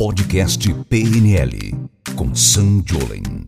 Podcast PNL com Sam Jolen.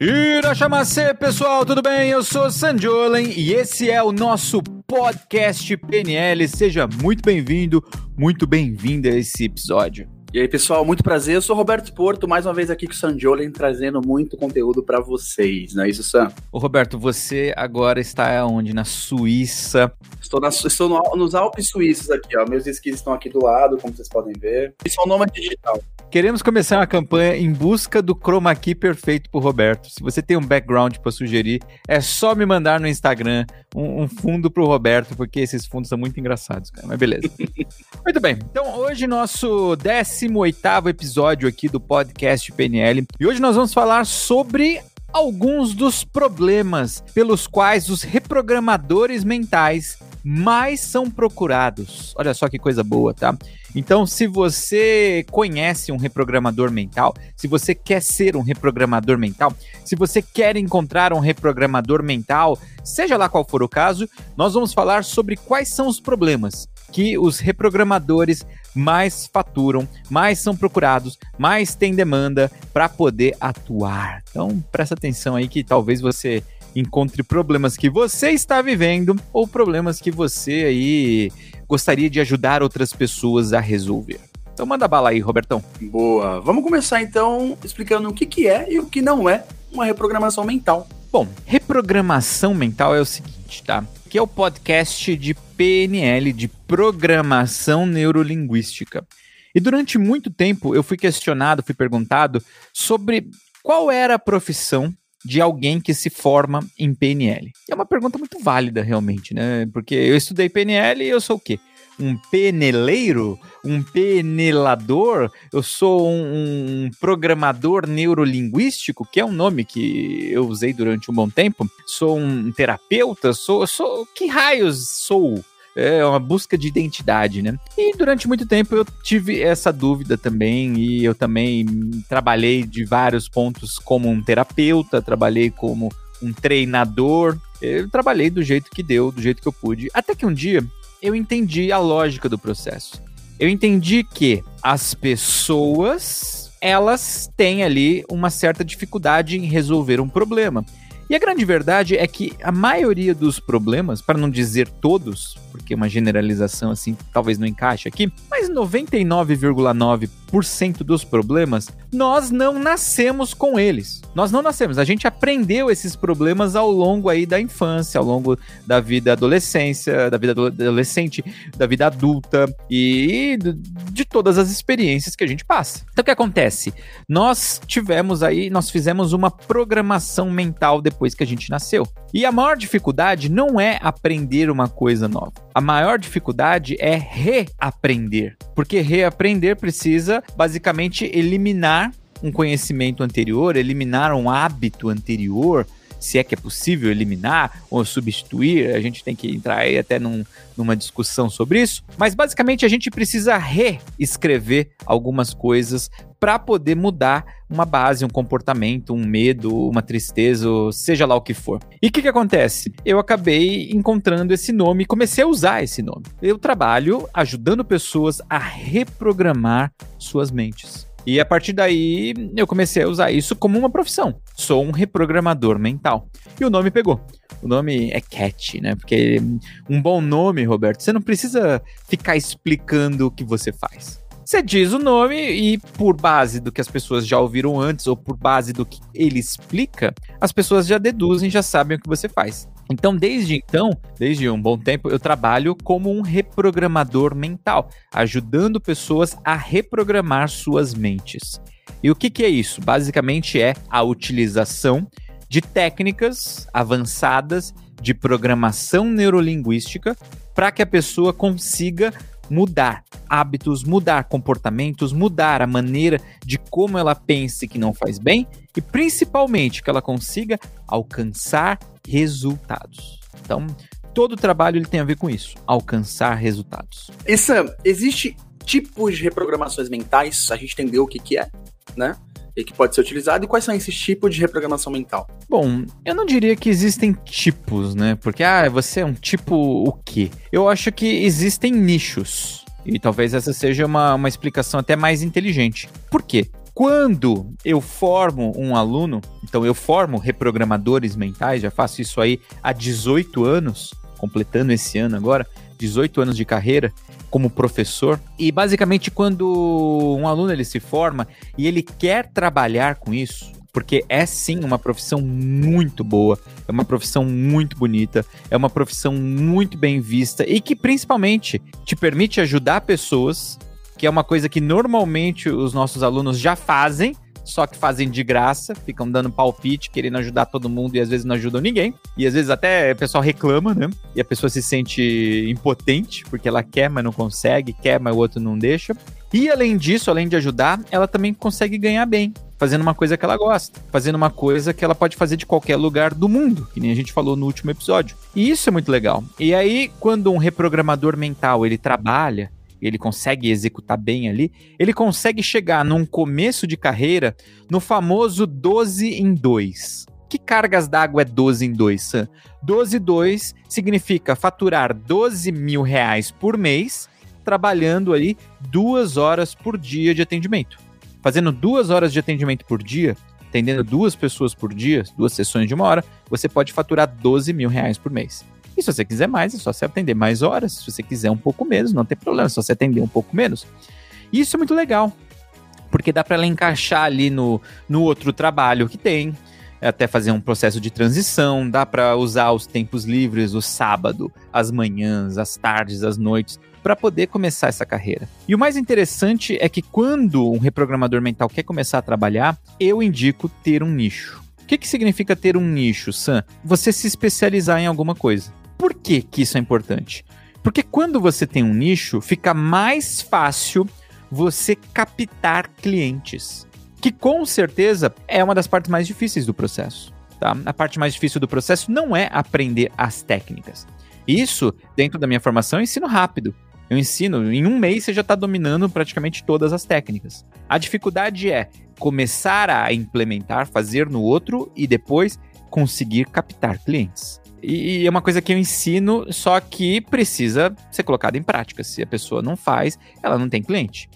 Irachamacê, pessoal, tudo bem? Eu sou Sam Jolen e esse é o nosso podcast PNL. Seja muito bem-vindo, muito bem-vinda a esse episódio. E aí, pessoal, muito prazer. Eu sou Roberto Porto, mais uma vez aqui com o Sam Jolen, trazendo muito conteúdo para vocês, não é isso, Sam? Ô, Roberto, você agora está onde? Na Suíça. Estou, na, estou no, nos Alpes Suíços aqui, ó. Meus esquis estão aqui do lado, como vocês podem ver. E sou nômade digital. Queremos começar uma campanha em busca do chroma key perfeito pro Roberto. Se você tem um background para sugerir, é só me mandar no Instagram um, um fundo pro Roberto, porque esses fundos são muito engraçados, cara. Mas beleza. muito bem. Então, hoje nosso 18º episódio aqui do podcast PNL. E hoje nós vamos falar sobre alguns dos problemas pelos quais os reprogramadores mentais mais são procurados. Olha só que coisa boa, tá? Então, se você conhece um reprogramador mental, se você quer ser um reprogramador mental, se você quer encontrar um reprogramador mental, seja lá qual for o caso, nós vamos falar sobre quais são os problemas que os reprogramadores mais faturam, mais são procurados, mais tem demanda para poder atuar. Então, presta atenção aí que talvez você encontre problemas que você está vivendo ou problemas que você aí gostaria de ajudar outras pessoas a resolver. Então manda bala aí, Robertão. Boa. Vamos começar então explicando o que, que é e o que não é uma reprogramação mental. Bom, reprogramação mental é o seguinte, tá? Que é o podcast de PNL, de Programação Neurolinguística. E durante muito tempo eu fui questionado, fui perguntado sobre qual era a profissão de alguém que se forma em PNL? É uma pergunta muito válida, realmente, né? Porque eu estudei PNL e eu sou o quê? Um peneleiro? Um penelador? Eu sou um, um programador neurolinguístico, que é um nome que eu usei durante um bom tempo. Sou um terapeuta? Sou, sou que raios sou? É uma busca de identidade, né? E durante muito tempo eu tive essa dúvida também, e eu também trabalhei de vários pontos como um terapeuta, trabalhei como um treinador, eu trabalhei do jeito que deu, do jeito que eu pude, até que um dia eu entendi a lógica do processo. Eu entendi que as pessoas, elas têm ali uma certa dificuldade em resolver um problema. E a grande verdade é que a maioria dos problemas, para não dizer todos, porque uma generalização assim talvez não encaixe aqui, mas 99,9% dos problemas nós não nascemos com eles. Nós não nascemos, a gente aprendeu esses problemas ao longo aí da infância, ao longo da vida adolescência, da vida adolescente, da vida adulta e de todas as experiências que a gente passa. Então o que acontece? Nós tivemos aí, nós fizemos uma programação mental depois que a gente nasceu. E a maior dificuldade não é aprender uma coisa nova. A maior dificuldade é reaprender, porque reaprender precisa basicamente eliminar um conhecimento anterior, eliminar um hábito anterior, se é que é possível eliminar ou substituir, a gente tem que entrar aí até num, numa discussão sobre isso, mas basicamente a gente precisa reescrever algumas coisas para poder mudar uma base, um comportamento, um medo, uma tristeza, seja lá o que for. E o que, que acontece? Eu acabei encontrando esse nome e comecei a usar esse nome. Eu trabalho ajudando pessoas a reprogramar suas mentes. E a partir daí eu comecei a usar isso como uma profissão. Sou um reprogramador mental. E o nome pegou. O nome é Cat, né? Porque um bom nome, Roberto, você não precisa ficar explicando o que você faz. Você diz o nome e, por base do que as pessoas já ouviram antes ou por base do que ele explica, as pessoas já deduzem, já sabem o que você faz. Então, desde então, desde um bom tempo, eu trabalho como um reprogramador mental, ajudando pessoas a reprogramar suas mentes. E o que, que é isso? Basicamente é a utilização de técnicas avançadas de programação neurolinguística para que a pessoa consiga mudar hábitos, mudar comportamentos, mudar a maneira de como ela pense que não faz bem e principalmente que ela consiga alcançar resultados. Então, todo o trabalho ele tem a ver com isso, alcançar resultados. E Sam, existe tipos de reprogramações mentais, a gente entendeu o que que é, né? E que pode ser utilizado, e quais são esses tipos de reprogramação mental? Bom, eu não diria que existem tipos, né? Porque, ah, você é um tipo o quê? Eu acho que existem nichos. E talvez essa seja uma, uma explicação até mais inteligente. Por quê? Quando eu formo um aluno, então eu formo reprogramadores mentais, já faço isso aí há 18 anos, completando esse ano agora, 18 anos de carreira como professor. E basicamente quando um aluno ele se forma e ele quer trabalhar com isso, porque é sim uma profissão muito boa, é uma profissão muito bonita, é uma profissão muito bem vista e que principalmente te permite ajudar pessoas que é uma coisa que normalmente os nossos alunos já fazem, só que fazem de graça, ficam dando palpite, querendo ajudar todo mundo e às vezes não ajudam ninguém. E às vezes até o pessoal reclama, né? E a pessoa se sente impotente, porque ela quer, mas não consegue, quer, mas o outro não deixa. E além disso, além de ajudar, ela também consegue ganhar bem, fazendo uma coisa que ela gosta, fazendo uma coisa que ela pode fazer de qualquer lugar do mundo, que nem a gente falou no último episódio. E isso é muito legal. E aí, quando um reprogramador mental ele trabalha ele consegue executar bem ali, ele consegue chegar num começo de carreira no famoso 12 em 2. Que cargas d'água é 12 em 2, Sam? 12 em 2 significa faturar 12 mil reais por mês, trabalhando ali duas horas por dia de atendimento. Fazendo duas horas de atendimento por dia, atendendo duas pessoas por dia, duas sessões de uma hora, você pode faturar 12 mil reais por mês. E se você quiser mais, é só você atender mais horas. Se você quiser um pouco menos, não tem problema, é só você atender um pouco menos. E isso é muito legal, porque dá para ela encaixar ali no, no outro trabalho que tem, até fazer um processo de transição, dá para usar os tempos livres, o sábado, as manhãs, as tardes, as noites, para poder começar essa carreira. E o mais interessante é que quando um reprogramador mental quer começar a trabalhar, eu indico ter um nicho. O que, que significa ter um nicho, Sam? Você se especializar em alguma coisa. Por que, que isso é importante? Porque quando você tem um nicho, fica mais fácil você captar clientes. Que com certeza é uma das partes mais difíceis do processo. Tá? A parte mais difícil do processo não é aprender as técnicas. Isso, dentro da minha formação, eu ensino rápido. Eu ensino, em um mês você já está dominando praticamente todas as técnicas. A dificuldade é começar a implementar, fazer no outro e depois conseguir captar clientes. E, é uma coisa que eu ensino, só que precisa ser colocada em prática. Se a pessoa não faz, ela não tem cliente.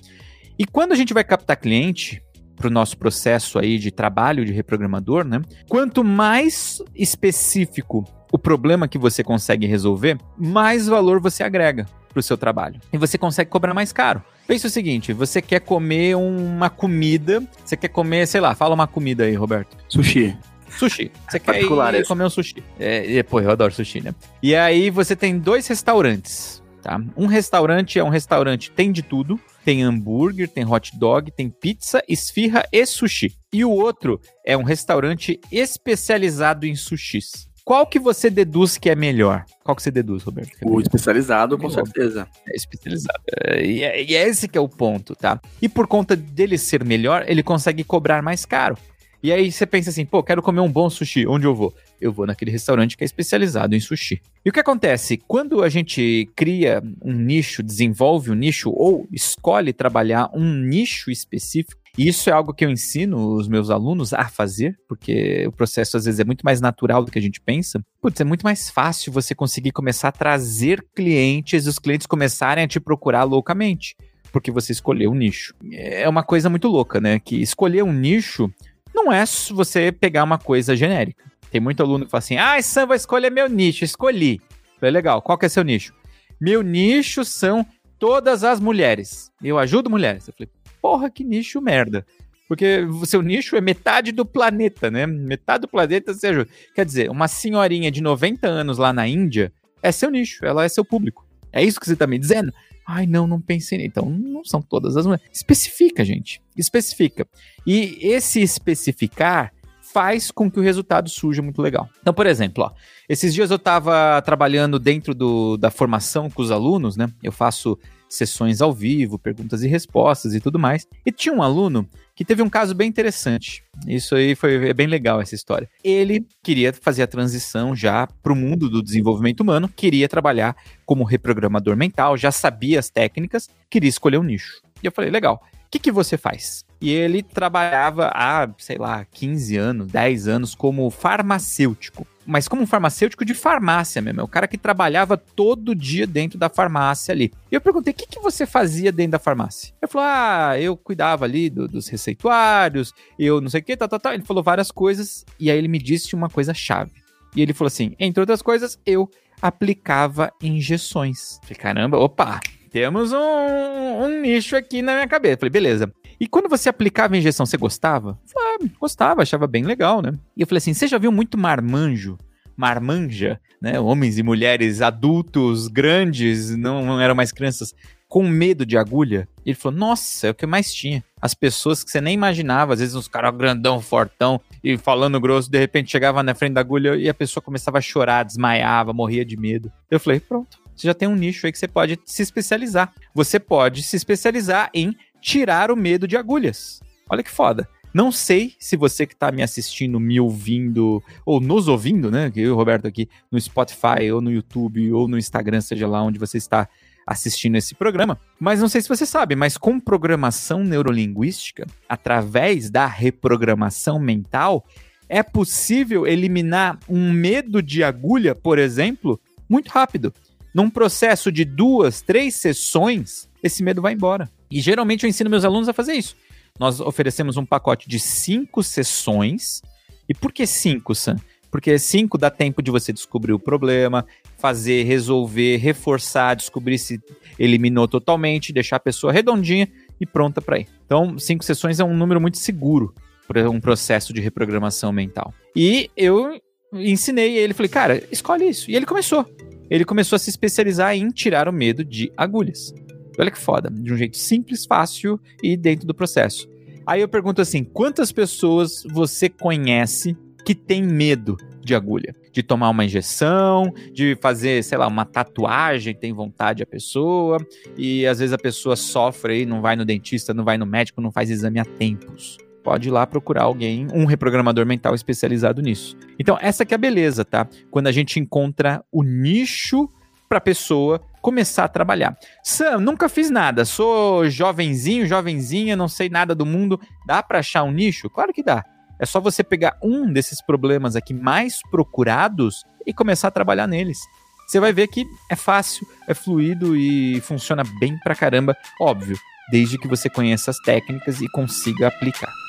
E quando a gente vai captar cliente para o nosso processo aí de trabalho de reprogramador, né? Quanto mais específico o problema que você consegue resolver, mais valor você agrega para o seu trabalho. E você consegue cobrar mais caro. Pense o seguinte: você quer comer uma comida, você quer comer, sei lá, fala uma comida aí, Roberto. Sushi. Sushi. Você quer ir comer um sushi. É, pô, eu adoro sushi, né? E aí você tem dois restaurantes, tá? Um restaurante é um restaurante, tem de tudo. Tem hambúrguer, tem hot dog, tem pizza, esfirra e sushi. E o outro é um restaurante especializado em sushis. Qual que você deduz que é melhor? Qual que você deduz, Roberto? É o especializado, com certeza. É especializado. É, e, é, e é esse que é o ponto, tá? E por conta dele ser melhor, ele consegue cobrar mais caro. E aí você pensa assim, pô, quero comer um bom sushi, onde eu vou? Eu vou naquele restaurante que é especializado em sushi. E o que acontece? Quando a gente cria um nicho, desenvolve um nicho ou escolhe trabalhar um nicho específico, e isso é algo que eu ensino os meus alunos a fazer, porque o processo às vezes é muito mais natural do que a gente pensa. Putz, é muito mais fácil você conseguir começar a trazer clientes e os clientes começarem a te procurar loucamente, porque você escolheu um nicho. É uma coisa muito louca, né? Que escolher um nicho não é você pegar uma coisa genérica. Tem muito aluno que fala assim: ah, Sam, vou escolher meu nicho. Escolhi. Falei, legal, qual que é seu nicho? Meu nicho são todas as mulheres. Eu ajudo mulheres. Eu falei, porra, que nicho merda. Porque o seu nicho é metade do planeta, né? Metade do planeta você ajuda. Quer dizer, uma senhorinha de 90 anos lá na Índia é seu nicho, ela é seu público. É isso que você tá me dizendo? Ai, não, não pensei. Então, não são todas as mulheres. Especifica, gente. Especifica. E esse especificar faz com que o resultado surja muito legal. Então, por exemplo, ó, esses dias eu estava trabalhando dentro do, da formação com os alunos, né? Eu faço sessões ao vivo, perguntas e respostas e tudo mais. E tinha um aluno que teve um caso bem interessante. Isso aí foi é bem legal essa história. Ele queria fazer a transição já para o mundo do desenvolvimento humano, queria trabalhar como reprogramador mental, já sabia as técnicas, queria escolher um nicho. E eu falei, legal. O que, que você faz? E ele trabalhava há, sei lá, 15 anos, 10 anos como farmacêutico. Mas como um farmacêutico de farmácia mesmo. É o cara que trabalhava todo dia dentro da farmácia ali. E eu perguntei: o que, que você fazia dentro da farmácia? Ele falou: ah, eu cuidava ali do, dos receituários, eu não sei o que, tal, tal, tal. Ele falou várias coisas e aí ele me disse uma coisa chave. E ele falou assim: entre outras coisas, eu aplicava injeções. Falei, caramba, opa, temos um, um, nicho aqui na minha cabeça. Falei, beleza. E quando você aplicava a injeção, você gostava? Falei, gostava, achava bem legal, né? E eu falei assim: você já viu muito marmanjo? Marmanja, né? Homens e mulheres adultos, grandes, não, não eram mais crianças, com medo de agulha? E ele falou: Nossa, é o que mais tinha. As pessoas que você nem imaginava, às vezes uns caras grandão, fortão e falando grosso, de repente chegava na frente da agulha e a pessoa começava a chorar, desmaiava, morria de medo. Eu falei: Pronto, você já tem um nicho aí que você pode se especializar. Você pode se especializar em tirar o medo de agulhas. Olha que foda. Não sei se você que está me assistindo, me ouvindo, ou nos ouvindo, né? Eu e o Roberto aqui no Spotify, ou no YouTube, ou no Instagram, seja lá onde você está assistindo esse programa. Mas não sei se você sabe, mas com programação neurolinguística, através da reprogramação mental, é possível eliminar um medo de agulha, por exemplo, muito rápido. Num processo de duas, três sessões, esse medo vai embora. E geralmente eu ensino meus alunos a fazer isso. Nós oferecemos um pacote de cinco sessões. E por que cinco, Sam? Porque cinco dá tempo de você descobrir o problema, fazer, resolver, reforçar, descobrir se eliminou totalmente, deixar a pessoa redondinha e pronta para ir. Então, cinco sessões é um número muito seguro para um processo de reprogramação mental. E eu ensinei ele, falei, cara, escolhe isso. E ele começou. Ele começou a se especializar em tirar o medo de agulhas. Olha que foda, de um jeito simples, fácil e dentro do processo. Aí eu pergunto assim: quantas pessoas você conhece que tem medo de agulha? De tomar uma injeção, de fazer, sei lá, uma tatuagem, tem vontade a pessoa, e às vezes a pessoa sofre e não vai no dentista, não vai no médico, não faz exame a tempos pode ir lá procurar alguém, um reprogramador mental especializado nisso. Então, essa que é a beleza, tá? Quando a gente encontra o nicho para pessoa começar a trabalhar. Sam, nunca fiz nada, sou jovenzinho, jovenzinha, não sei nada do mundo. Dá para achar um nicho? Claro que dá. É só você pegar um desses problemas aqui mais procurados e começar a trabalhar neles. Você vai ver que é fácil, é fluido e funciona bem pra caramba, óbvio, desde que você conheça as técnicas e consiga aplicar.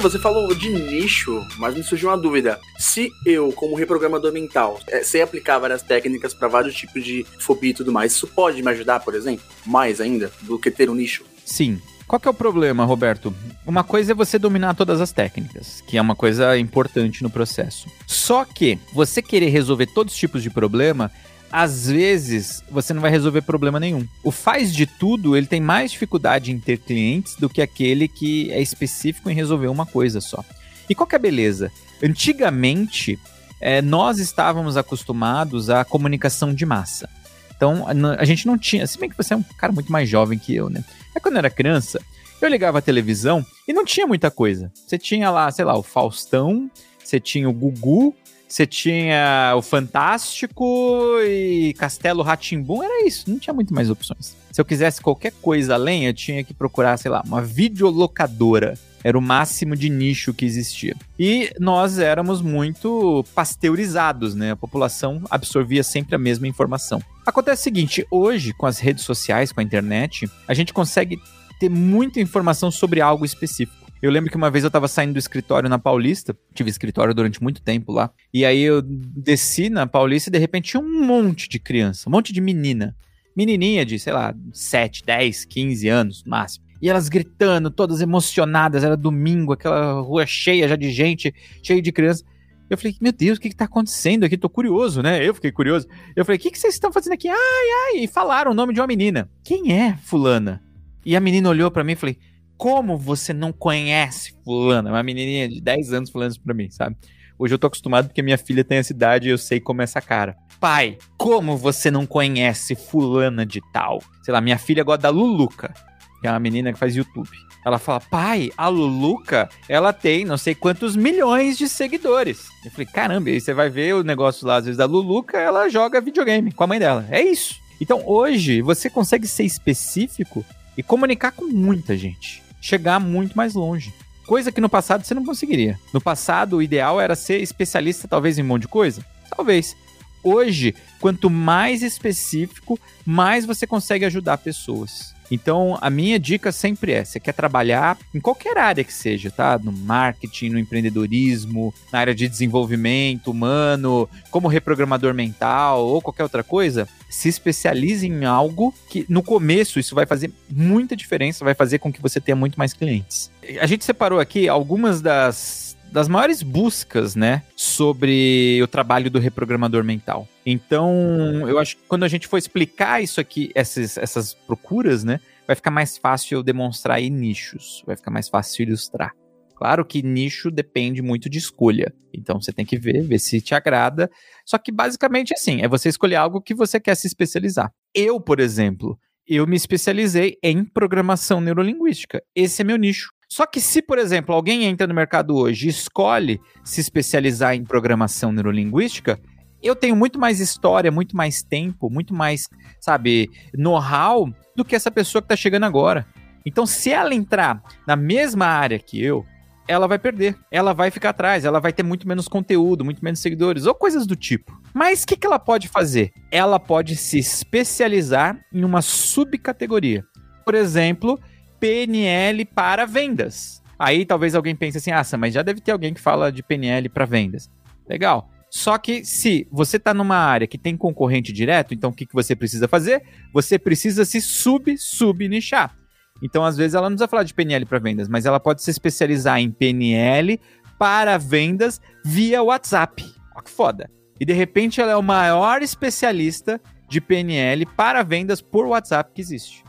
Você falou de nicho, mas me surgiu uma dúvida. Se eu, como reprogramador mental, é, sei aplicar várias técnicas para vários tipos de fobia e tudo mais, isso pode me ajudar, por exemplo, mais ainda do que ter um nicho? Sim. Qual que é o problema, Roberto? Uma coisa é você dominar todas as técnicas, que é uma coisa importante no processo. Só que você querer resolver todos os tipos de problema às vezes você não vai resolver problema nenhum. O faz de tudo, ele tem mais dificuldade em ter clientes do que aquele que é específico em resolver uma coisa só. E qual que é a beleza? Antigamente, é, nós estávamos acostumados à comunicação de massa. Então, a gente não tinha, se bem que você é um cara muito mais jovem que eu, né? É quando eu era criança, eu ligava a televisão e não tinha muita coisa. Você tinha lá, sei lá, o Faustão, você tinha o Gugu, você tinha o Fantástico e Castelo Ratimbum, era isso, não tinha muito mais opções. Se eu quisesse qualquer coisa além, eu tinha que procurar, sei lá, uma videolocadora. Era o máximo de nicho que existia. E nós éramos muito pasteurizados, né? A população absorvia sempre a mesma informação. Acontece o seguinte, hoje, com as redes sociais, com a internet, a gente consegue ter muita informação sobre algo específico. Eu lembro que uma vez eu tava saindo do escritório na Paulista, tive escritório durante muito tempo lá, e aí eu desci na Paulista e de repente tinha um monte de criança, um monte de menina. Menininha de, sei lá, 7, 10, 15 anos, máximo. E elas gritando, todas emocionadas, era domingo, aquela rua cheia já de gente, cheia de criança. Eu falei, meu Deus, o que, que tá acontecendo aqui? Tô curioso, né? Eu fiquei curioso. Eu falei, o que, que vocês estão fazendo aqui? Ai, ai, e falaram o nome de uma menina. Quem é fulana? E a menina olhou para mim e falei, como você não conhece fulana? Uma menininha de 10 anos falando isso pra mim, sabe? Hoje eu tô acostumado porque minha filha tem essa idade e eu sei como é essa cara. Pai, como você não conhece fulana de tal? Sei lá, minha filha gosta da Luluca, que é uma menina que faz YouTube. Ela fala, pai, a Luluca, ela tem não sei quantos milhões de seguidores. Eu falei, caramba, aí você vai ver o negócio lá, às vezes, da Luluca, ela joga videogame com a mãe dela. É isso. Então hoje você consegue ser específico e comunicar com muita gente. Chegar muito mais longe. Coisa que no passado você não conseguiria. No passado, o ideal era ser especialista, talvez, em um monte de coisa. Talvez. Hoje, quanto mais específico, mais você consegue ajudar pessoas. Então, a minha dica sempre é: você quer trabalhar em qualquer área que seja, tá? No marketing, no empreendedorismo, na área de desenvolvimento humano, como reprogramador mental ou qualquer outra coisa, se especialize em algo que no começo isso vai fazer muita diferença, vai fazer com que você tenha muito mais clientes. A gente separou aqui algumas das das maiores buscas, né, sobre o trabalho do reprogramador mental. Então, eu acho que quando a gente for explicar isso aqui, essas, essas procuras, né, vai ficar mais fácil demonstrar aí nichos, vai ficar mais fácil ilustrar. Claro que nicho depende muito de escolha. Então você tem que ver, ver se te agrada. Só que basicamente assim, é você escolher algo que você quer se especializar. Eu, por exemplo, eu me especializei em programação neurolinguística. Esse é meu nicho. Só que se, por exemplo, alguém entra no mercado hoje e escolhe se especializar em programação neurolinguística, eu tenho muito mais história, muito mais tempo, muito mais, sabe, know-how do que essa pessoa que está chegando agora. Então, se ela entrar na mesma área que eu, ela vai perder. Ela vai ficar atrás, ela vai ter muito menos conteúdo, muito menos seguidores, ou coisas do tipo. Mas o que, que ela pode fazer? Ela pode se especializar em uma subcategoria. Por exemplo, PNL para vendas. Aí talvez alguém pense assim: ah, mas já deve ter alguém que fala de PNL para vendas. Legal. Só que se você está numa área que tem concorrente direto, então o que, que você precisa fazer? Você precisa se sub-sub-nichar. Então, às vezes, ela não precisa falar de PNL para vendas, mas ela pode se especializar em PNL para vendas via WhatsApp. Olha que foda. E de repente ela é o maior especialista de PNL para vendas por WhatsApp que existe.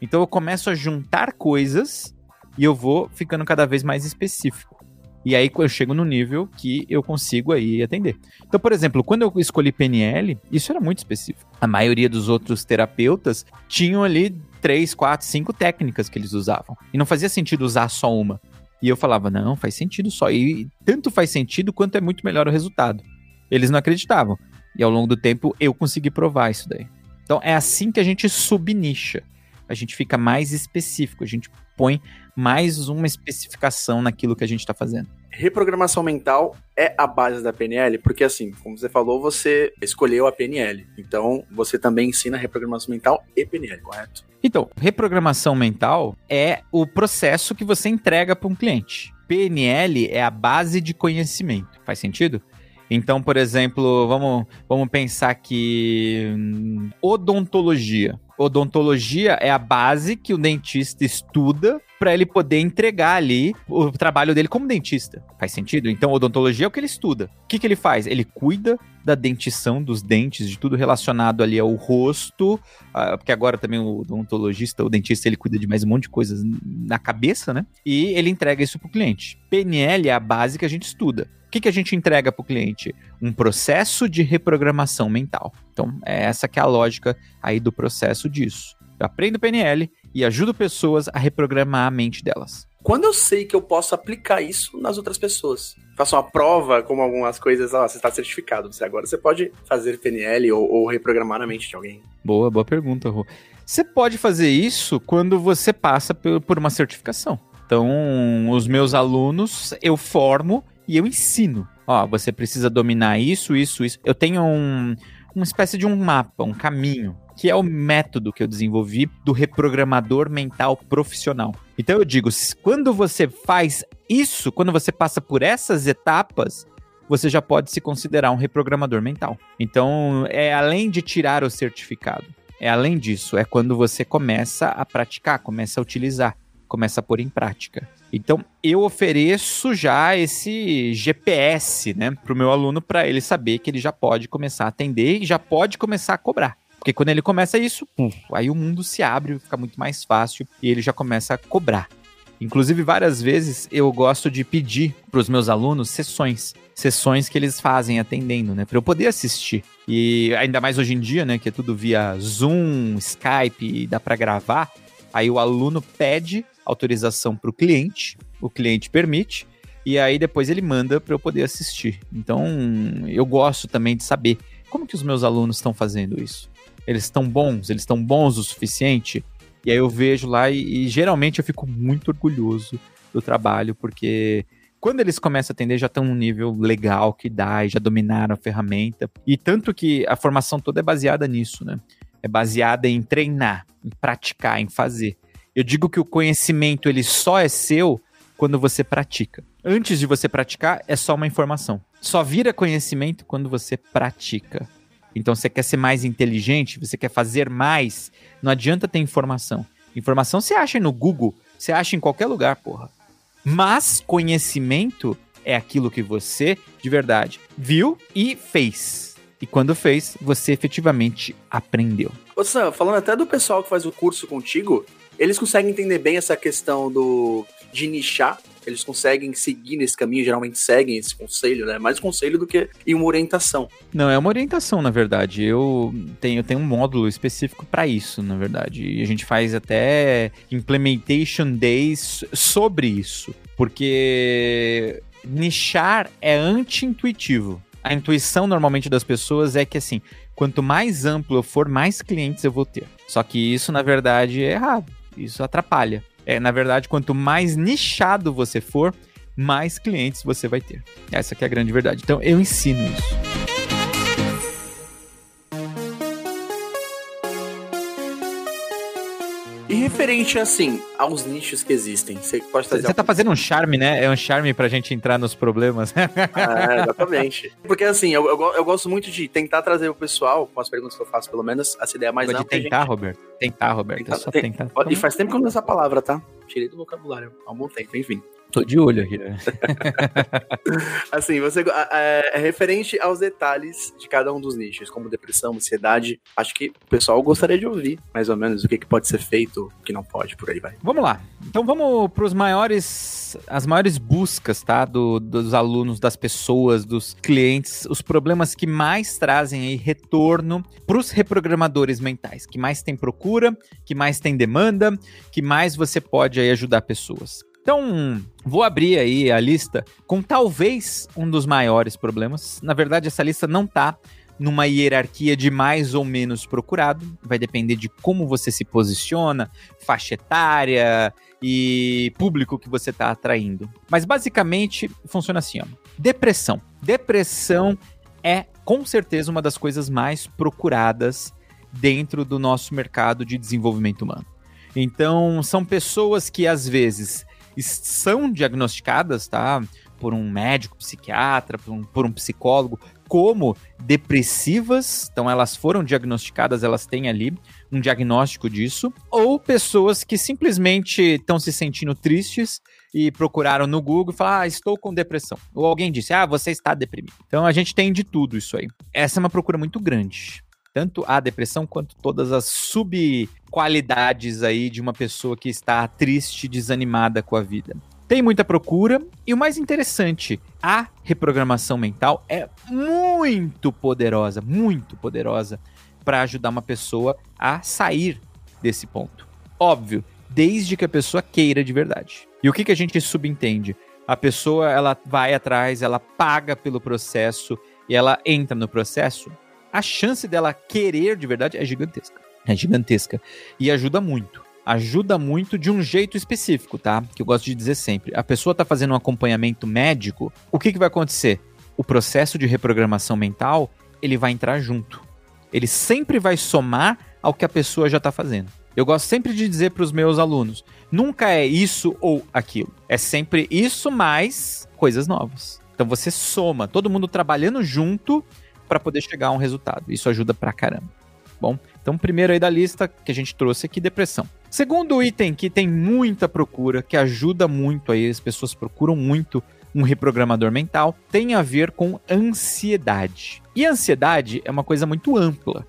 Então eu começo a juntar coisas e eu vou ficando cada vez mais específico. E aí eu chego no nível que eu consigo aí atender. Então, por exemplo, quando eu escolhi PNL, isso era muito específico. A maioria dos outros terapeutas tinham ali três, quatro, cinco técnicas que eles usavam. E não fazia sentido usar só uma. E eu falava, não, faz sentido só. E tanto faz sentido quanto é muito melhor o resultado. Eles não acreditavam. E ao longo do tempo eu consegui provar isso daí. Então é assim que a gente subnicha a gente fica mais específico, a gente põe mais uma especificação naquilo que a gente está fazendo. Reprogramação mental é a base da PNL, porque assim, como você falou, você escolheu a PNL. Então, você também ensina reprogramação mental e PNL, correto? Então, reprogramação mental é o processo que você entrega para um cliente. PNL é a base de conhecimento. Faz sentido? Então, por exemplo, vamos, vamos pensar que hum, odontologia. Odontologia é a base que o dentista estuda para ele poder entregar ali o trabalho dele como dentista. Faz sentido? Então, odontologia é o que ele estuda. O que, que ele faz? Ele cuida da dentição dos dentes, de tudo relacionado ali ao rosto, uh, porque agora também o odontologista, o dentista, ele cuida de mais um monte de coisas na cabeça, né? E ele entrega isso pro cliente. PNL é a base que a gente estuda. O que, que a gente entrega para o cliente? Um processo de reprogramação mental. Então, é essa que é a lógica aí do processo disso. Eu aprendo PNL e ajudo pessoas a reprogramar a mente delas. Quando eu sei que eu posso aplicar isso nas outras pessoas? Faço uma prova, como algumas coisas, ó, você está certificado, você agora você pode fazer PNL ou, ou reprogramar a mente de alguém. Boa, boa pergunta, Rô. Você pode fazer isso quando você passa por, uma certificação. Então, os meus alunos, eu formo e eu ensino. Ó, você precisa dominar isso, isso, isso. Eu tenho um, uma espécie de um mapa, um caminho, que é o método que eu desenvolvi do reprogramador mental profissional. Então eu digo, quando você faz isso, quando você passa por essas etapas, você já pode se considerar um reprogramador mental. Então, é além de tirar o certificado, é além disso, é quando você começa a praticar, começa a utilizar, começa a pôr em prática. Então, eu ofereço já esse GPS, né, para o meu aluno, para ele saber que ele já pode começar a atender e já pode começar a cobrar. Porque quando ele começa isso, puf, aí o mundo se abre, fica muito mais fácil e ele já começa a cobrar. Inclusive, várias vezes eu gosto de pedir para os meus alunos sessões. Sessões que eles fazem atendendo, né? Para eu poder assistir. E ainda mais hoje em dia, né? Que é tudo via Zoom, Skype dá para gravar. Aí o aluno pede autorização para o cliente, o cliente permite, e aí depois ele manda para eu poder assistir. Então, eu gosto também de saber como que os meus alunos estão fazendo isso. Eles estão bons? Eles estão bons o suficiente? E aí eu vejo lá e, e geralmente eu fico muito orgulhoso do trabalho, porque quando eles começam a atender, já estão num nível legal que dá e já dominaram a ferramenta. E tanto que a formação toda é baseada nisso, né? É baseada em treinar, em praticar, em fazer. Eu digo que o conhecimento ele só é seu quando você pratica. Antes de você praticar, é só uma informação. Só vira conhecimento quando você pratica. Então, você quer ser mais inteligente, você quer fazer mais, não adianta ter informação. Informação você acha no Google, você acha em qualquer lugar, porra. Mas conhecimento é aquilo que você, de verdade, viu e fez. E quando fez, você efetivamente aprendeu. Ô Sam, falando até do pessoal que faz o curso contigo, eles conseguem entender bem essa questão do de nichar. Eles conseguem seguir nesse caminho, geralmente seguem esse conselho, né? Mais conselho do que e uma orientação. Não, é uma orientação, na verdade. Eu tenho, eu tenho um módulo específico para isso, na verdade. E a gente faz até implementation days sobre isso. Porque nichar é anti-intuitivo. A intuição normalmente das pessoas é que assim, quanto mais amplo eu for, mais clientes eu vou ter. Só que isso, na verdade, é errado. Isso atrapalha. É, na verdade, quanto mais nichado você for, mais clientes você vai ter. Essa é a grande verdade. Então, eu ensino isso. E referente, assim, aos nichos que existem, você pode trazer... Você tá fazendo um charme, né? É um charme pra gente entrar nos problemas. é, exatamente. Porque, assim, eu, eu, eu, gosto muito de tentar trazer o pessoal, com as perguntas que eu faço, pelo menos, essa ideia mais ampla. De tentar, gente... Roberto. Tentar, Roberto. Tentar, é só tem... tentar. E faz tempo que eu não uso essa palavra, tá? Tirei do vocabulário há um bom tempo, enfim. Tô de olho aqui. Né? assim, você é, é, referente aos detalhes de cada um dos nichos, como depressão, ansiedade. Acho que o pessoal gostaria de ouvir, mais ou menos, o que, que pode ser feito, o que não pode, por aí vai. Vamos lá. Então vamos para os maiores, as maiores buscas, tá, do, dos alunos, das pessoas, dos clientes, os problemas que mais trazem aí retorno para os reprogramadores mentais, que mais tem procura, que mais tem demanda, que mais você pode aí ajudar pessoas. Então, vou abrir aí a lista com talvez um dos maiores problemas. Na verdade, essa lista não tá numa hierarquia de mais ou menos procurado, vai depender de como você se posiciona, faixa etária e público que você está atraindo. Mas basicamente funciona assim, ó. Depressão. Depressão é com certeza uma das coisas mais procuradas dentro do nosso mercado de desenvolvimento humano. Então, são pessoas que às vezes são diagnosticadas, tá? Por um médico, psiquiatra, por um, por um psicólogo, como depressivas, então elas foram diagnosticadas, elas têm ali um diagnóstico disso, ou pessoas que simplesmente estão se sentindo tristes e procuraram no Google e falaram, ah, estou com depressão. Ou alguém disse, ah, você está deprimido. Então a gente tem de tudo isso aí. Essa é uma procura muito grande tanto a depressão quanto todas as subqualidades aí de uma pessoa que está triste, desanimada com a vida. Tem muita procura e o mais interessante, a reprogramação mental é muito poderosa, muito poderosa para ajudar uma pessoa a sair desse ponto. Óbvio, desde que a pessoa queira de verdade. E o que, que a gente subentende? A pessoa ela vai atrás, ela paga pelo processo e ela entra no processo a chance dela querer de verdade é gigantesca. É gigantesca. E ajuda muito. Ajuda muito de um jeito específico, tá? Que eu gosto de dizer sempre. A pessoa tá fazendo um acompanhamento médico, o que, que vai acontecer? O processo de reprogramação mental, ele vai entrar junto. Ele sempre vai somar ao que a pessoa já tá fazendo. Eu gosto sempre de dizer para os meus alunos: nunca é isso ou aquilo. É sempre isso mais coisas novas. Então você soma, todo mundo trabalhando junto para poder chegar a um resultado. Isso ajuda pra caramba. Bom, então primeiro aí da lista que a gente trouxe aqui, depressão. Segundo item que tem muita procura, que ajuda muito aí, as pessoas procuram muito um reprogramador mental, tem a ver com ansiedade. E ansiedade é uma coisa muito ampla.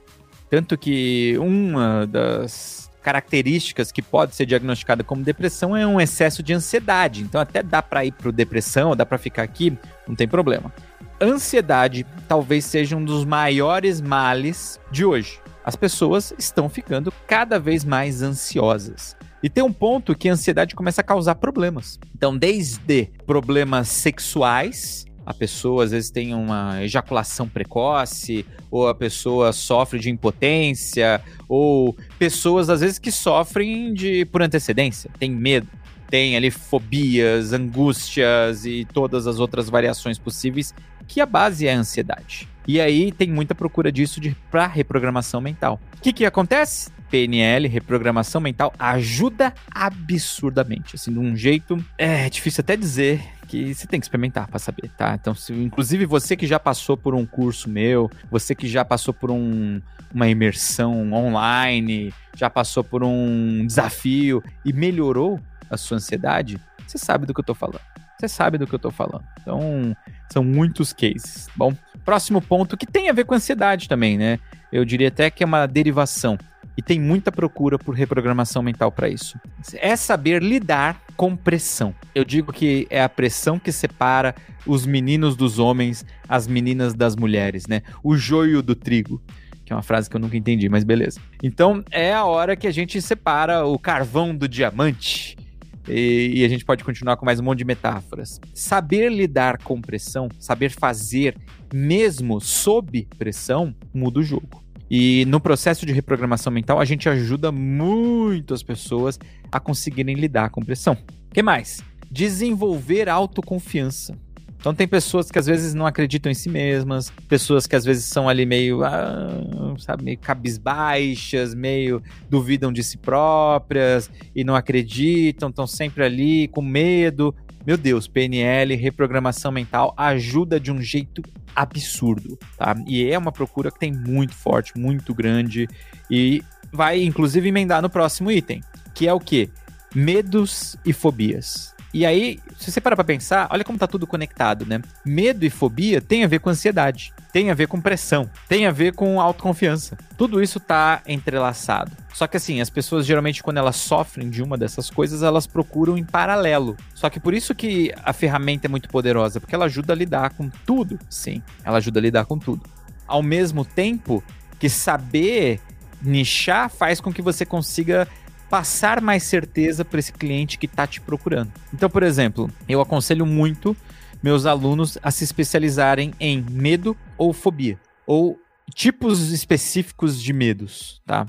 Tanto que uma das características que pode ser diagnosticada como depressão é um excesso de ansiedade. Então até dá para ir para depressão, dá para ficar aqui, não tem problema ansiedade talvez seja um dos maiores males de hoje. As pessoas estão ficando cada vez mais ansiosas. E tem um ponto que a ansiedade começa a causar problemas. Então, desde problemas sexuais, A pessoa às vezes tem uma ejaculação precoce, ou a pessoa sofre de impotência, ou pessoas às vezes que sofrem de por antecedência, tem medo, tem ali fobias, angústias e todas as outras variações possíveis, que a base é a ansiedade. E aí tem muita procura disso de para reprogramação mental. O que que acontece? PNL, reprogramação mental, ajuda absurdamente, assim, de um jeito é difícil até dizer que você tem que experimentar para saber, tá? Então, se, inclusive você que já passou por um curso meu, você que já passou por um, uma imersão online, já passou por um desafio e melhorou a sua ansiedade, você sabe do que eu tô falando. Você sabe do que eu tô falando. Então, são muitos cases. Bom, próximo ponto que tem a ver com ansiedade também, né? Eu diria até que é uma derivação e tem muita procura por reprogramação mental para isso. É saber lidar com pressão. Eu digo que é a pressão que separa os meninos dos homens, as meninas das mulheres, né? O joio do trigo. Que é uma frase que eu nunca entendi, mas beleza. Então é a hora que a gente separa o carvão do diamante. E, e, a gente pode continuar com mais um monte de metáforas. Saber lidar com pressão, saber fazer mesmo sob pressão, muda o jogo. E no processo de reprogramação mental, a gente ajuda muito as pessoas a conseguirem lidar com pressão. O que mais? Desenvolver autoconfiança. Então tem pessoas que às vezes não acreditam em si mesmas, pessoas que às vezes são ali meio, ah, sabe, meio cabisbaixas, meio duvidam de si próprias e não acreditam, estão sempre ali com medo. Meu Deus, PNL, reprogramação mental ajuda de um jeito absurdo, tá? E é uma procura que tem muito forte, muito grande e vai inclusive emendar no próximo item, que é o que? Medos e fobias. E aí, se você parar pra pensar, olha como tá tudo conectado, né? Medo e fobia tem a ver com ansiedade, tem a ver com pressão, tem a ver com autoconfiança. Tudo isso tá entrelaçado. Só que assim, as pessoas geralmente quando elas sofrem de uma dessas coisas, elas procuram em paralelo. Só que por isso que a ferramenta é muito poderosa, porque ela ajuda a lidar com tudo. Sim, ela ajuda a lidar com tudo. Ao mesmo tempo que saber nichar faz com que você consiga passar mais certeza para esse cliente que está te procurando. Então, por exemplo, eu aconselho muito meus alunos a se especializarem em medo ou fobia, ou tipos específicos de medos, tá?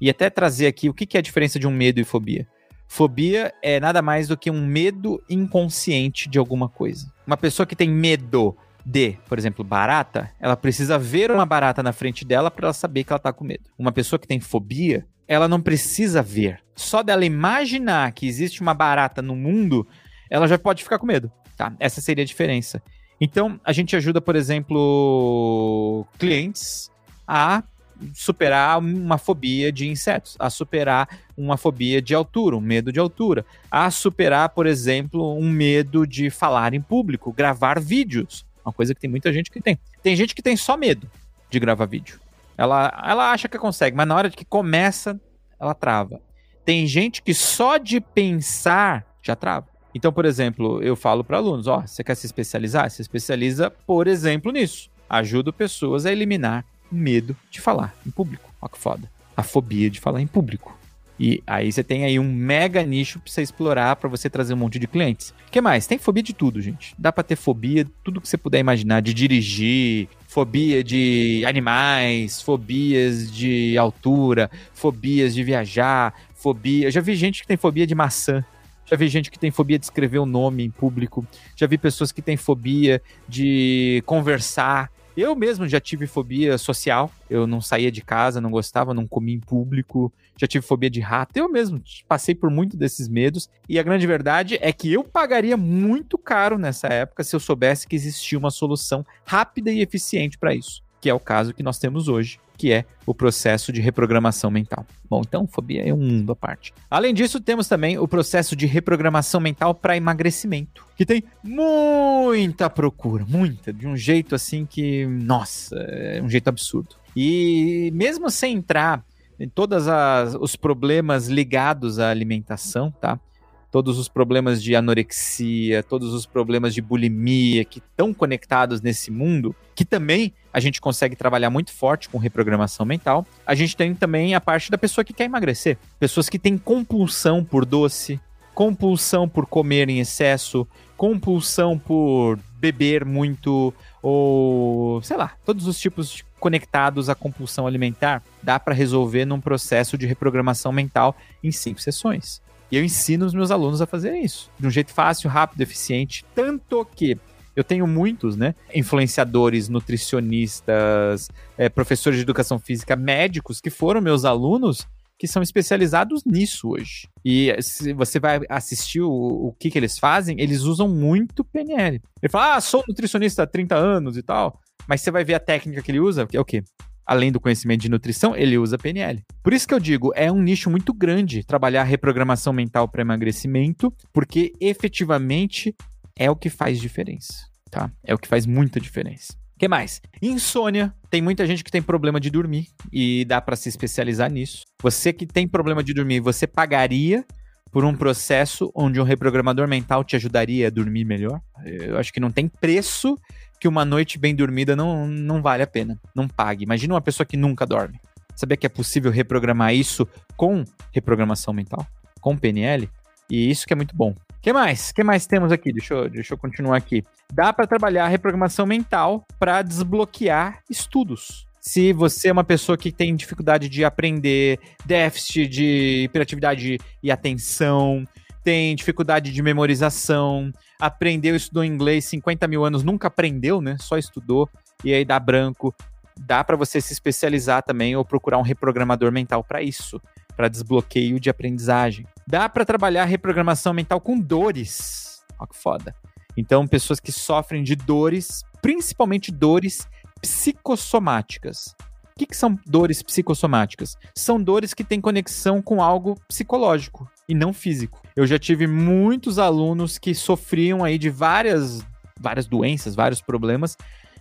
E até trazer aqui o que é a diferença de um medo e fobia. Fobia é nada mais do que um medo inconsciente de alguma coisa. Uma pessoa que tem medo de, por exemplo, barata, ela precisa ver uma barata na frente dela para ela saber que ela tá com medo. Uma pessoa que tem fobia, ela não precisa ver. Só dela imaginar que existe uma barata no mundo, ela já pode ficar com medo, tá? Essa seria a diferença. Então, a gente ajuda, por exemplo, clientes a superar uma fobia de insetos, a superar uma fobia de altura, um medo de altura, a superar, por exemplo, um medo de falar em público, gravar vídeos, uma coisa que tem muita gente que tem. Tem gente que tem só medo de gravar vídeo. Ela, ela acha que consegue, mas na hora que começa, ela trava. Tem gente que só de pensar já trava. Então, por exemplo, eu falo para alunos: ó, você quer se especializar? Se especializa, por exemplo, nisso. Ajuda pessoas a eliminar o medo de falar em público. Olha que foda. A fobia de falar em público. E aí você tem aí um mega nicho para você explorar, para você trazer um monte de clientes. O que mais? Tem fobia de tudo, gente. Dá para ter fobia, tudo que você puder imaginar, de dirigir, fobia de animais, fobias de altura, fobias de viajar, fobia. Eu já vi gente que tem fobia de maçã. Já vi gente que tem fobia de escrever o um nome em público. Já vi pessoas que têm fobia de conversar. Eu mesmo já tive fobia social. Eu não saía de casa, não gostava, não comia em público. Já tive fobia de rato. Eu mesmo passei por muito desses medos. E a grande verdade é que eu pagaria muito caro nessa época se eu soubesse que existia uma solução rápida e eficiente para isso. Que é o caso que nós temos hoje, que é o processo de reprogramação mental. Bom, então fobia é um mundo à parte. Além disso, temos também o processo de reprogramação mental para emagrecimento, que tem muita procura, muita, de um jeito assim que, nossa, é um jeito absurdo. E mesmo sem entrar em todos os problemas ligados à alimentação, tá? todos os problemas de anorexia, todos os problemas de bulimia que estão conectados nesse mundo, que também a gente consegue trabalhar muito forte com reprogramação mental. A gente tem também a parte da pessoa que quer emagrecer, pessoas que têm compulsão por doce, compulsão por comer em excesso, compulsão por beber muito, ou sei lá, todos os tipos conectados à compulsão alimentar, dá para resolver num processo de reprogramação mental em cinco sessões. E eu ensino os meus alunos a fazer isso, de um jeito fácil, rápido, eficiente, tanto que eu tenho muitos, né? Influenciadores, nutricionistas, é, professores de educação física, médicos que foram meus alunos que são especializados nisso hoje. E se você vai assistir o, o que, que eles fazem, eles usam muito PNL. Ele fala, ah, sou nutricionista há 30 anos e tal, mas você vai ver a técnica que ele usa, que é o quê? Além do conhecimento de nutrição, ele usa PNL. Por isso que eu digo, é um nicho muito grande trabalhar reprogramação mental para emagrecimento, porque efetivamente é o que faz diferença, tá? É o que faz muita diferença que mais? Insônia. Tem muita gente que tem problema de dormir e dá para se especializar nisso. Você que tem problema de dormir, você pagaria por um processo onde um reprogramador mental te ajudaria a dormir melhor? Eu acho que não tem preço que uma noite bem dormida não, não vale a pena. Não pague. Imagina uma pessoa que nunca dorme. Sabia que é possível reprogramar isso com reprogramação mental? Com PNL? E isso que é muito bom que mais? que mais temos aqui? Deixa eu, deixa eu continuar aqui. Dá para trabalhar a reprogramação mental para desbloquear estudos. Se você é uma pessoa que tem dificuldade de aprender, déficit de hiperatividade e atenção, tem dificuldade de memorização, aprendeu, estudou inglês 50 mil anos, nunca aprendeu, né? Só estudou e aí dá branco. Dá para você se especializar também ou procurar um reprogramador mental para isso para desbloqueio de aprendizagem. Dá para trabalhar reprogramação mental com dores. Olha que foda. Então, pessoas que sofrem de dores, principalmente dores psicossomáticas. O que, que são dores psicossomáticas? São dores que têm conexão com algo psicológico e não físico. Eu já tive muitos alunos que sofriam aí de várias, várias doenças, vários problemas,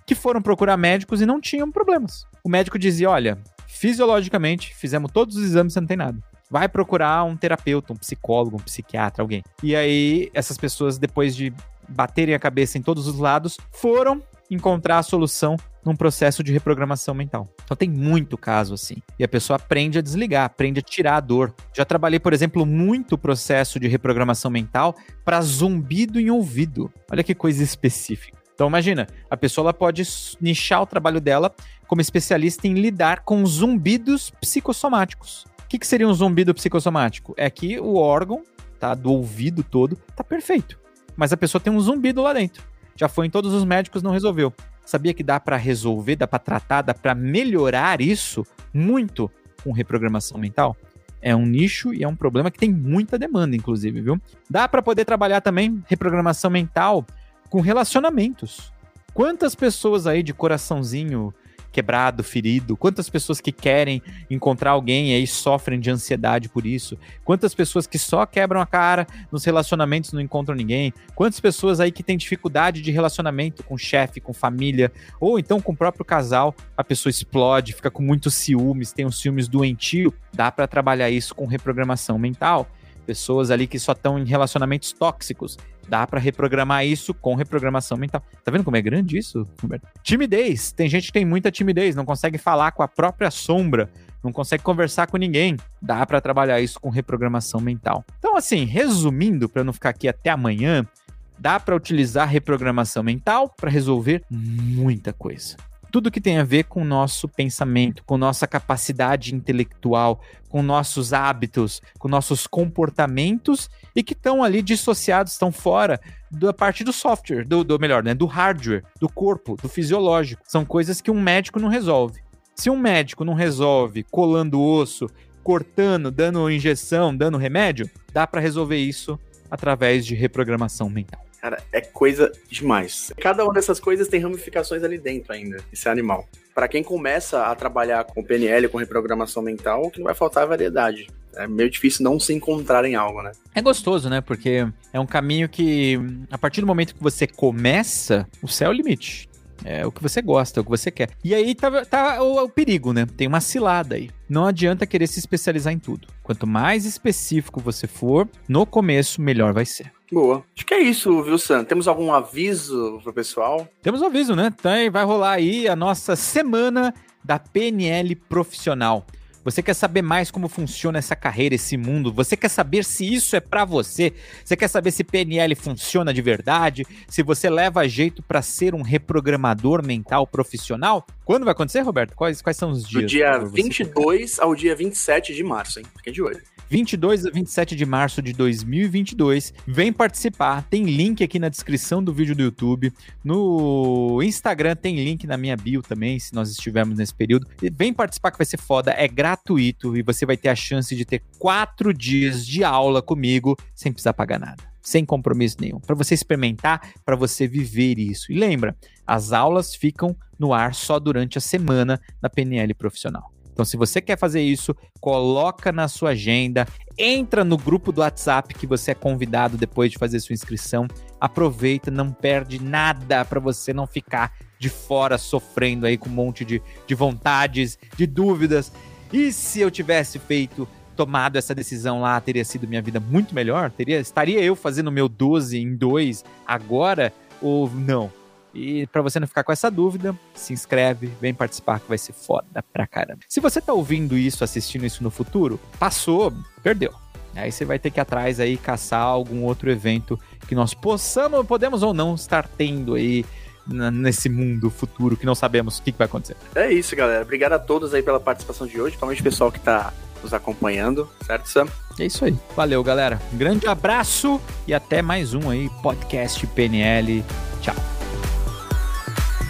que foram procurar médicos e não tinham problemas. O médico dizia: olha, fisiologicamente, fizemos todos os exames, você não tem nada. Vai procurar um terapeuta, um psicólogo, um psiquiatra, alguém. E aí, essas pessoas, depois de baterem a cabeça em todos os lados, foram encontrar a solução num processo de reprogramação mental. Então tem muito caso assim. E a pessoa aprende a desligar, aprende a tirar a dor. Já trabalhei, por exemplo, muito processo de reprogramação mental para zumbido em ouvido. Olha que coisa específica. Então imagina, a pessoa pode nichar o trabalho dela como especialista em lidar com zumbidos psicossomáticos. O que, que seria um zumbido psicossomático? É que o órgão, tá, do ouvido todo, tá perfeito. Mas a pessoa tem um zumbido lá dentro. Já foi em todos os médicos, não resolveu. Sabia que dá para resolver, dá para tratar, dá para melhorar isso muito com reprogramação mental? É um nicho e é um problema que tem muita demanda, inclusive, viu? Dá para poder trabalhar também reprogramação mental com relacionamentos. Quantas pessoas aí de coraçãozinho quebrado, ferido, quantas pessoas que querem encontrar alguém e aí sofrem de ansiedade por isso, quantas pessoas que só quebram a cara nos relacionamentos não encontram ninguém, quantas pessoas aí que têm dificuldade de relacionamento com chefe, com família, ou então com o próprio casal, a pessoa explode, fica com muitos ciúmes, tem os ciúmes doentio, dá para trabalhar isso com reprogramação mental pessoas ali que só estão em relacionamentos tóxicos. Dá para reprogramar isso com reprogramação mental. Tá vendo como é grande isso, Roberto? Timidez. Tem gente que tem muita timidez, não consegue falar com a própria sombra, não consegue conversar com ninguém. Dá para trabalhar isso com reprogramação mental. Então, assim, resumindo, para não ficar aqui até amanhã, dá para utilizar reprogramação mental para resolver muita coisa tudo que tem a ver com o nosso pensamento, com nossa capacidade intelectual, com nossos hábitos, com nossos comportamentos e que estão ali dissociados, estão fora da parte do software, do, do melhor, né, do hardware, do corpo, do fisiológico. São coisas que um médico não resolve. Se um médico não resolve colando osso, cortando, dando injeção, dando remédio, dá para resolver isso através de reprogramação mental. Cara, é coisa demais. Cada uma dessas coisas tem ramificações ali dentro ainda. Esse é animal. Para quem começa a trabalhar com PNL, com reprogramação mental, o que não vai faltar é variedade. É meio difícil não se encontrar em algo, né? É gostoso, né? Porque é um caminho que, a partir do momento que você começa, o céu é o limite. É o que você gosta, é o que você quer. E aí tá, tá o, o, perigo, né? Tem uma cilada aí. Não adianta querer se especializar em tudo. Quanto mais específico você for, no começo, melhor vai ser. Boa. Acho que é isso, viu, Sam? Temos algum aviso pro pessoal? Temos um aviso, né? Então vai rolar aí a nossa semana da PNL profissional. Você quer saber mais como funciona essa carreira, esse mundo? Você quer saber se isso é para você? Você quer saber se PNL funciona de verdade? Se você leva jeito para ser um reprogramador mental profissional? Quando vai acontecer, Roberto? Quais, quais são os dias? Do dia 22 ao dia 27 de março, hein? Fiquem de olho. 22 a 27 de março de 2022. Vem participar. Tem link aqui na descrição do vídeo do YouTube. No Instagram tem link na minha bio também, se nós estivermos nesse período. E vem participar que vai ser foda. É gratuito e você vai ter a chance de ter quatro dias de aula comigo sem precisar pagar nada. Sem compromisso nenhum. Para você experimentar, para você viver isso. E lembra, as aulas ficam no ar só durante a semana da PNL profissional. Então, se você quer fazer isso, coloca na sua agenda, entra no grupo do WhatsApp que você é convidado depois de fazer sua inscrição. Aproveita, não perde nada para você não ficar de fora sofrendo aí com um monte de, de vontades, de dúvidas. E se eu tivesse feito tomado essa decisão lá, teria sido minha vida muito melhor? Teria, estaria eu fazendo meu 12 em 2 agora ou não? E para você não ficar com essa dúvida, se inscreve, vem participar que vai ser foda pra caramba. Se você tá ouvindo isso, assistindo isso no futuro, passou, perdeu. Aí você vai ter que ir atrás aí caçar algum outro evento que nós possamos, podemos ou não estar tendo aí nesse mundo futuro que não sabemos o que, que vai acontecer. É isso, galera. Obrigado a todos aí pela participação de hoje, principalmente o pessoal que tá nos acompanhando, certo, Sam? É isso aí. Valeu, galera. Um grande abraço e até mais um aí, podcast PNL. Tchau.